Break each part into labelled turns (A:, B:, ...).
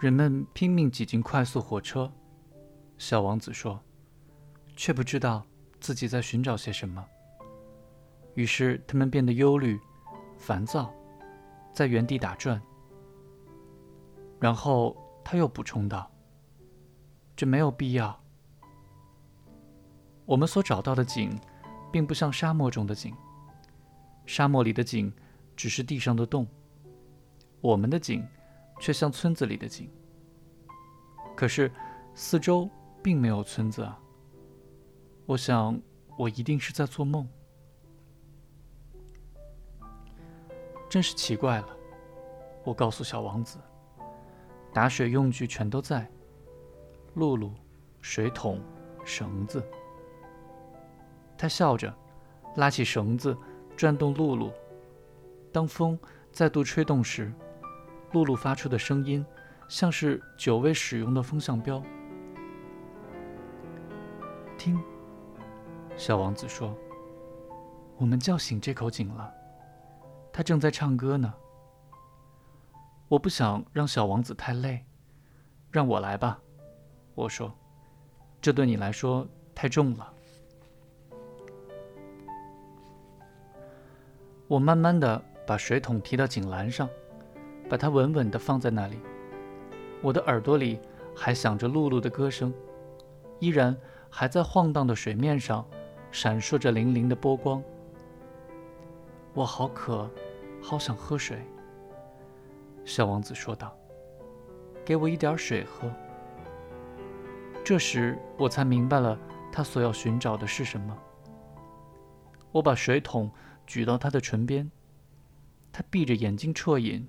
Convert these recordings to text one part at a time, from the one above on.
A: 人们拼命挤进快速火车，小王子说，却不知道自己在寻找些什么。于是他们变得忧虑、烦躁，在原地打转。然后他又补充道：“这没有必要。我们所找到的井，并不像沙漠中的井。沙漠里的井只是地上的洞，我们的井却像村子里的井。可是四周并没有村子啊！我想，我一定是在做梦。真是奇怪了。”我告诉小王子。打水用具全都在，露露、水桶、绳子。他笑着，拉起绳子，转动露露。当风再度吹动时，露露发出的声音像是久未使用的风向标。听，小王子说：“我们叫醒这口井了，它正在唱歌呢。”我不想让小王子太累，让我来吧。我说：“这对你来说太重了。”我慢慢的把水桶提到井栏上，把它稳稳的放在那里。我的耳朵里还响着露露的歌声，依然还在晃荡的水面上闪烁着粼粼的波光。我好渴，好想喝水。小王子说道：“给我一点水喝。”这时我才明白了他所要寻找的是什么。我把水桶举到他的唇边，他闭着眼睛啜饮。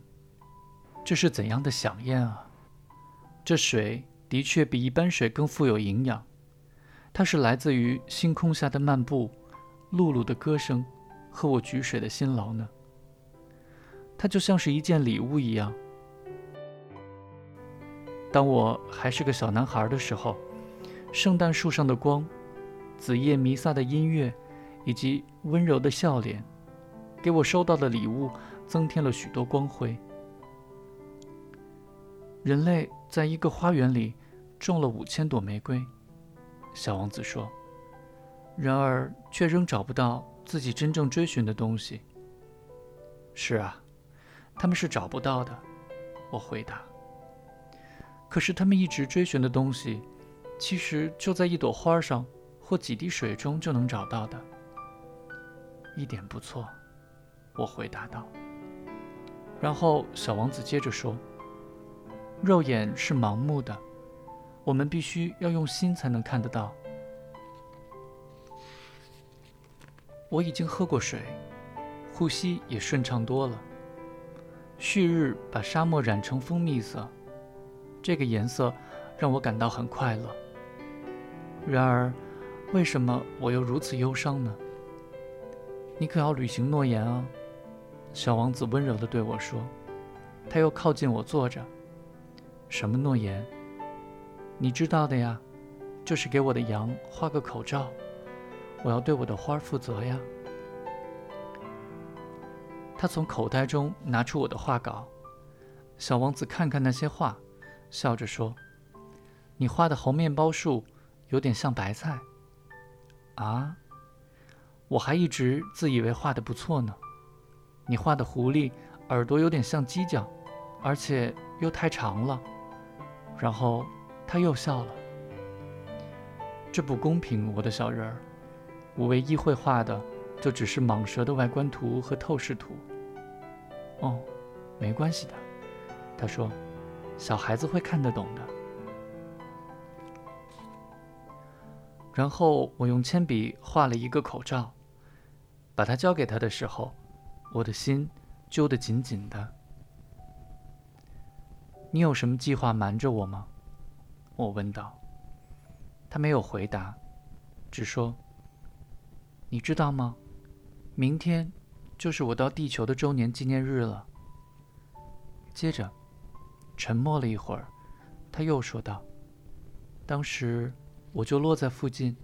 A: 这是怎样的响艳啊！这水的确比一般水更富有营养。它是来自于星空下的漫步、露露的歌声和我举水的辛劳呢。它就像是一件礼物一样。当我还是个小男孩的时候，圣诞树上的光、紫叶弥撒的音乐，以及温柔的笑脸，给我收到的礼物增添了许多光辉。人类在一个花园里种了五千朵玫瑰，小王子说，然而却仍找不到自己真正追寻的东西。是啊。他们是找不到的，我回答。可是他们一直追寻的东西，其实就在一朵花上或几滴水中就能找到的。一点不错，我回答道。然后小王子接着说：“肉眼是盲目的，我们必须要用心才能看得到。”我已经喝过水，呼吸也顺畅多了。旭日把沙漠染成蜂蜜色，这个颜色让我感到很快乐。然而，为什么我又如此忧伤呢？你可要履行诺言啊！小王子温柔地对我说。他又靠近我坐着。什么诺言？你知道的呀，就是给我的羊画个口罩。我要对我的花负责呀。他从口袋中拿出我的画稿，小王子看看那些画，笑着说：“你画的猴面包树有点像白菜。”啊，我还一直自以为画的不错呢。你画的狐狸耳朵有点像犄角，而且又太长了。然后他又笑了。这不公平，我的小人儿，我唯一会画的就只是蟒蛇的外观图和透视图。哦，没关系的，他说，小孩子会看得懂的。然后我用铅笔画了一个口罩，把它交给他的时候，我的心揪得紧紧的。你有什么计划瞒着我吗？我问道。他没有回答，只说：“你知道吗？明天。”就是我到地球的周年纪念日了。接着，沉默了一会儿，他又说道：“当时我就落在附近。”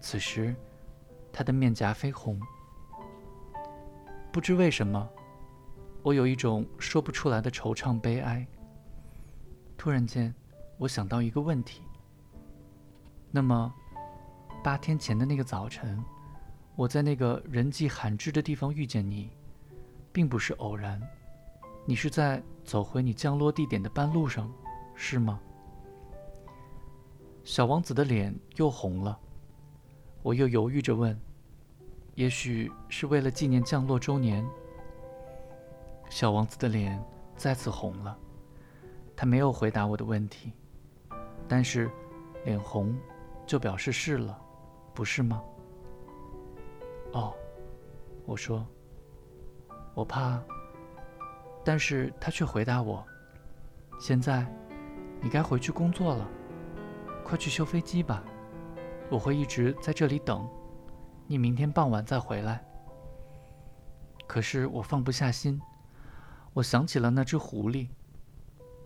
A: 此时，他的面颊绯红。不知为什么，我有一种说不出来的惆怅悲哀。突然间，我想到一个问题。那么，八天前的那个早晨，我在那个人迹罕至的地方遇见你，并不是偶然。你是在走回你降落地点的半路上，是吗？小王子的脸又红了。我又犹豫着问：“也许是为了纪念降落周年。”小王子的脸再次红了。他没有回答我的问题，但是脸红就表示是了，不是吗？哦，我说，我怕。但是他却回答我：“现在你该回去工作了，快去修飞机吧。”我会一直在这里等，你明天傍晚再回来。可是我放不下心，我想起了那只狐狸。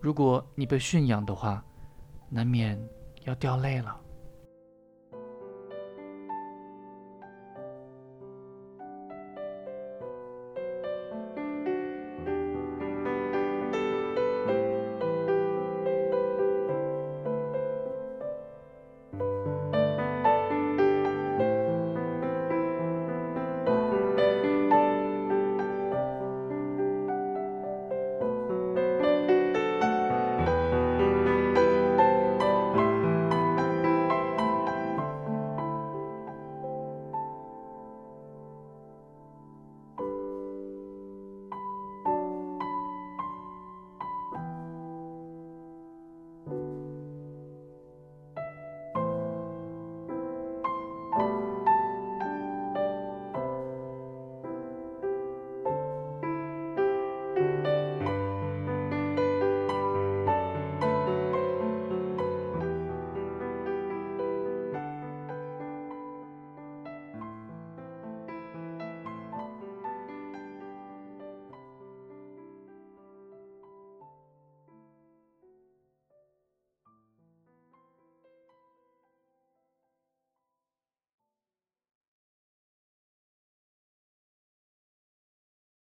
A: 如果你被驯养的话，难免要掉泪了。